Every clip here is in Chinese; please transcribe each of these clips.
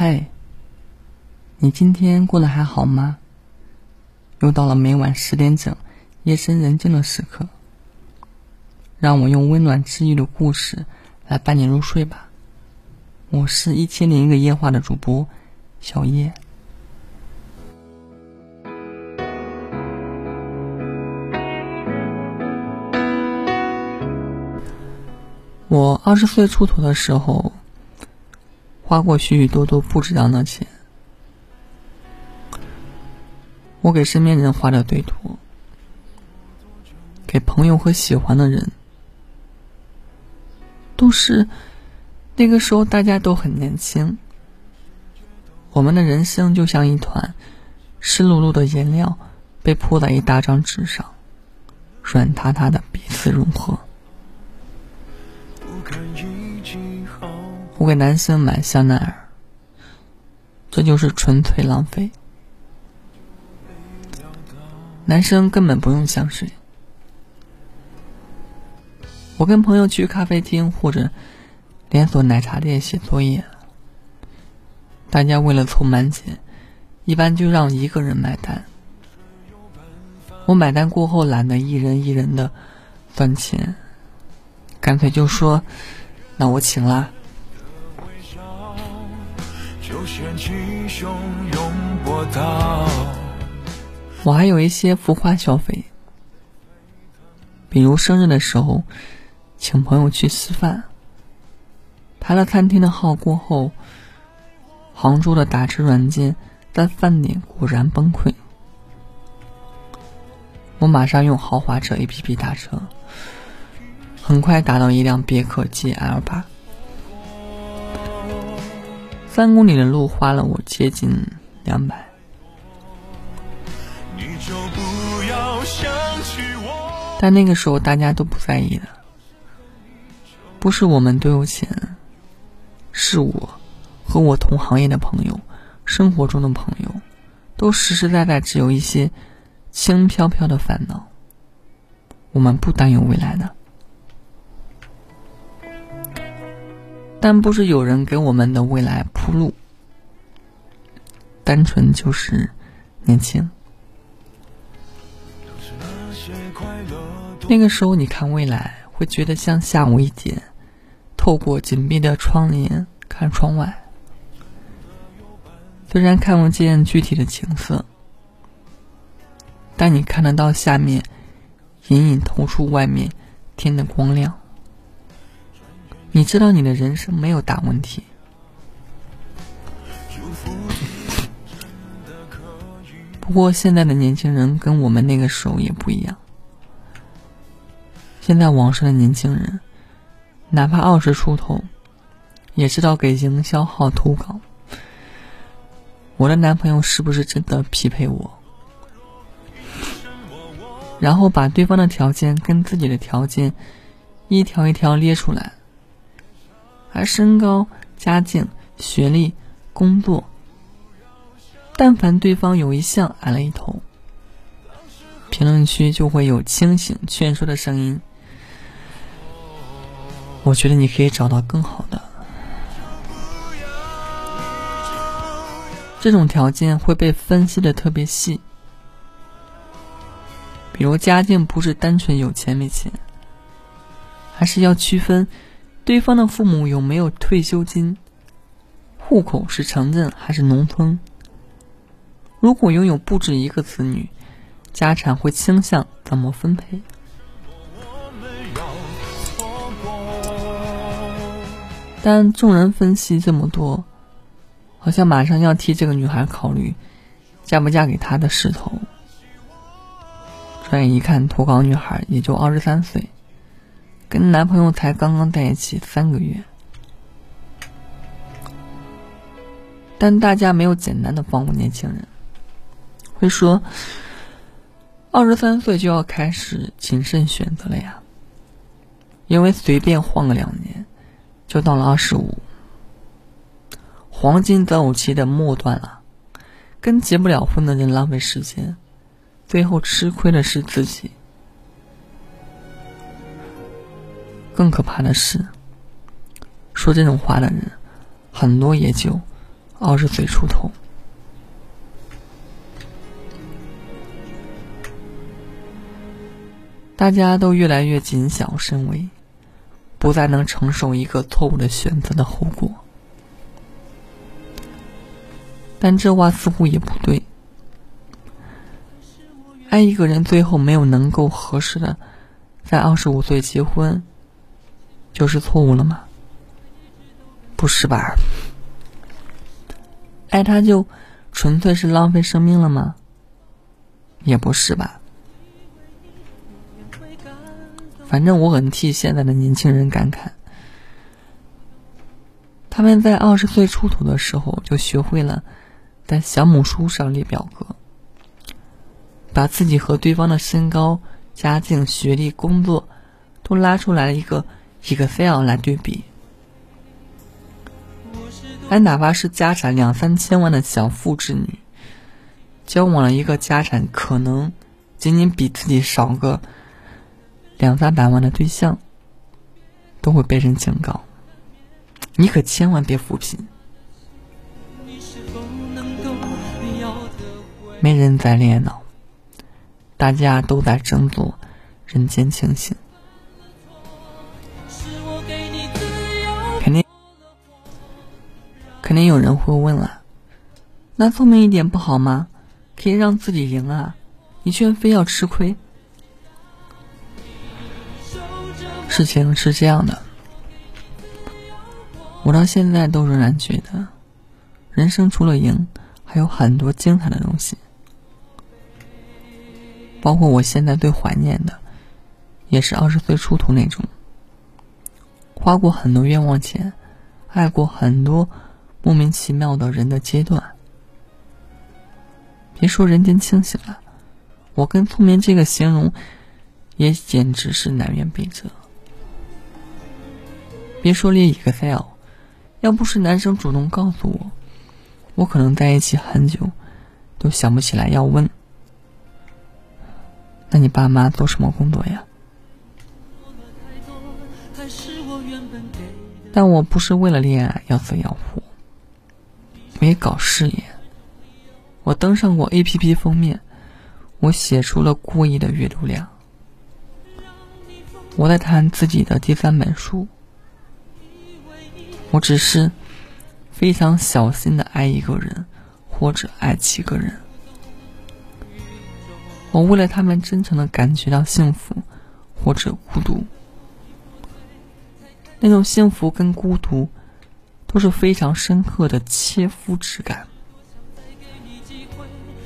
嗨，你今天过得还好吗？又到了每晚十点整，夜深人静的时刻，让我用温暖治愈的故事来伴你入睡吧。我是一千零一个夜话的主播小叶。我二十岁出头的时候。花过许许多多不值当的钱，我给身边人画的对图，给朋友和喜欢的人，都是那个时候大家都很年轻，我们的人生就像一团湿漉漉的颜料被铺在一大张纸上，软塌塌的彼此融合。我给男生买香奈儿，这就是纯粹浪费。男生根本不用香水。我跟朋友去咖啡厅或者连锁奶茶店写作业，大家为了凑满减，一般就让一个人买单。我买单过后懒得一人一人的算钱，干脆就说：“那我请啦。”就掀起汹涌波涛。我还有一些浮夸消费，比如生日的时候，请朋友去吃饭，排了餐厅的号过后，杭州的打车软件在饭点果然崩溃，我马上用豪华车 APP 打车，很快打到一辆别克 GL 八。三公里的路花了我接近两百，但那个时候大家都不在意的，不是我们都有钱，是我和我同行业的朋友，生活中的朋友，都实实在在只有一些轻飘飘的烦恼，我们不担忧未来的。但不是有人给我们的未来铺路，单纯就是年轻。那个时候，你看未来会觉得像下午一点，透过紧闭的窗帘看窗外，虽然看不见具体的景色，但你看得到下面隐隐透出外面天的光亮。你知道你的人生没有大问题，不过现在的年轻人跟我们那个时候也不一样。现在网上的年轻人，哪怕二十出头，也知道给营销号投稿。我的男朋友是不是真的匹配我？然后把对方的条件跟自己的条件一条一条列出来。而身高、家境、学历、工作，但凡对方有一项矮了一头，评论区就会有清醒劝说的声音。我觉得你可以找到更好的。这种条件会被分析的特别细，比如家境不是单纯有钱没钱，还是要区分。对方的父母有没有退休金？户口是城镇还是农村？如果拥有不止一个子女，家产会倾向怎么分配？但众人分析这么多，好像马上要替这个女孩考虑嫁不嫁给他的势头。转眼一看，投稿女孩也就二十三岁。跟男朋友才刚刚在一起三个月，但大家没有简单的放过年轻人，会说二十三岁就要开始谨慎选择了呀，因为随便晃个两年，就到了二十五，黄金择偶期的末端了，跟结不了婚的人浪费时间，最后吃亏的是自己。更可怕的是，说这种话的人很多也就二十岁出头，大家都越来越谨小慎微，不再能承受一个错误的选择的后果。但这话似乎也不对。爱一个人，最后没有能够合适的在二十五岁结婚，就是错误了吗？不是吧？爱他就纯粹是浪费生命了吗？也不是吧。反正我很替现在的年轻人感慨，他们在二十岁出头的时候就学会了在小母书上列表格。把自己和对方的身高、家境、学历、工作都拉出来了一个 Excel 来对比，而哪怕是家产两三千万的小富之女，交往了一个家产可能仅仅比自己少个两三百万的对象，都会被人警告：你可千万别扶贫。没人在恋爱脑。大家都在争夺人间清醒，肯定有人会问了，那聪明一点不好吗？可以让自己赢啊，你却非要吃亏。事情是这样的，我到现在都仍然觉得，人生除了赢，还有很多精彩的东西。包括我现在最怀念的，也是二十岁出头那种，花过很多冤枉钱，爱过很多莫名其妙的人的阶段。别说人间清醒了，我跟聪明这个形容，也简直是南辕北辙。别说列 Excel，要不是男生主动告诉我，我可能在一起很久，都想不起来要问。那你爸妈做什么工作呀？但我不是为了恋爱要死要活，没搞事业。我登上过 A P P 封面，我写出了过亿的阅读量。我在谈自己的第三本书，我只是非常小心的爱一个人，或者爱几个人。我为了他们真诚的感觉到幸福，或者孤独，那种幸福跟孤独都是非常深刻的切肤之感。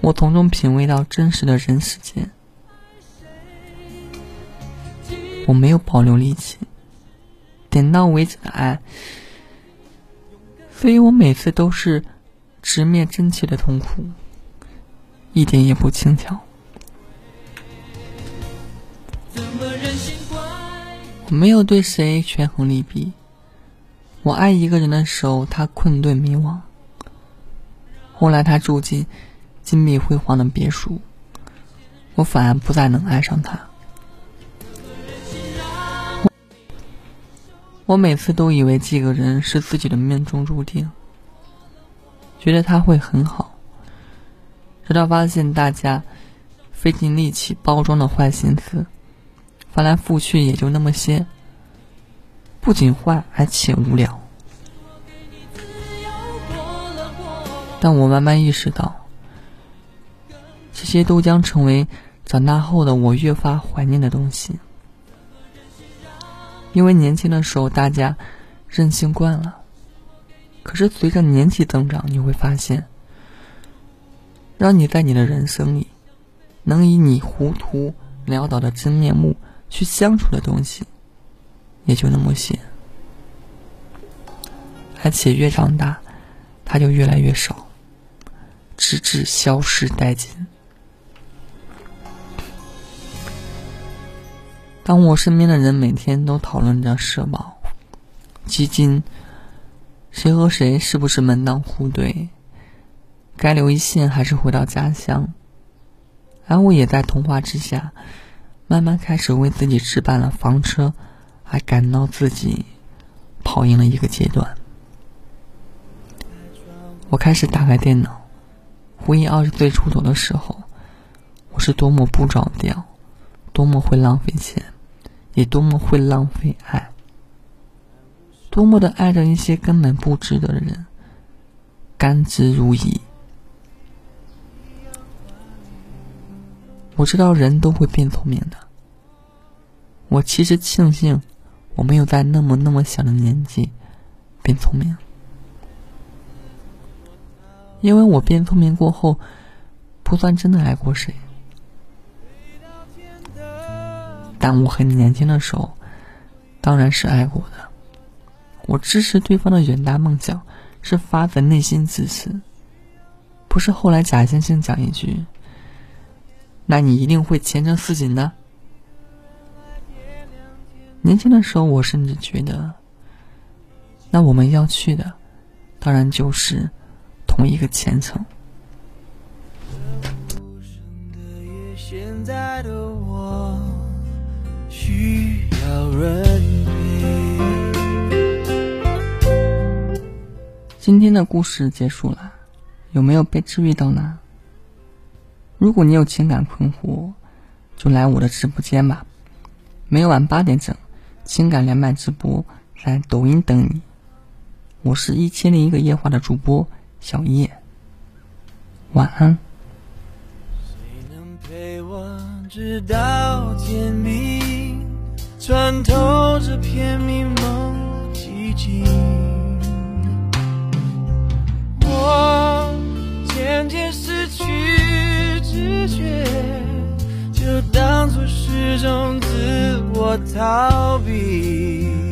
我从中品味到真实的人世间，我没有保留力气，点到为止的爱，所以我每次都是直面真切的痛苦，一点也不轻巧。我没有对谁权衡利弊。我爱一个人的时候，他困顿迷惘；后来他住进金碧辉煌的别墅，我反而不再能爱上他。我每次都以为这个人是自己的命中注定，觉得他会很好，直到发现大家费尽力气包装的坏心思。翻来覆去也就那么些，不仅坏，而且无聊。但我慢慢意识到，这些都将成为长大后的我越发怀念的东西。因为年轻的时候大家任性惯了，可是随着年纪增长，你会发现，让你在你的人生里能以你糊涂潦倒的真面目。去相处的东西，也就那么些，而且越长大，它就越来越少，直至消失殆尽。当我身边的人每天都讨论着社保、基金，谁和谁是不是门当户对，该留一线还是回到家乡，而我也在童话之下。慢慢开始为自己置办了房车，还感到自己跑赢了一个阶段。我开始打开电脑，回忆二十岁出头的时候，我是多么不着调，多么会浪费钱，也多么会浪费爱，多么的爱着一些根本不值得的人，甘之如饴。我知道人都会变聪明的，我其实庆幸我没有在那么那么小的年纪变聪明。因为我变聪明过后，不算真的爱过谁，但我很年轻的时候，当然是爱过的。我支持对方的远大梦想，是发自内心支持，不是后来假惺惺讲一句：“那你一定会前程似锦的。”年轻的时候，我甚至觉得，那我们要去的，当然就是。同一个前程。今天的故事结束了，有没有被治愈到呢？如果你有情感困惑，就来我的直播间吧，每晚八点整，情感连麦直播，在抖音等你。我是一千零一个夜话的主播。小叶，晚安。谁能陪我直到天明，穿透这片迷蒙寂静？我渐渐失去知觉，就当作是种自我逃避。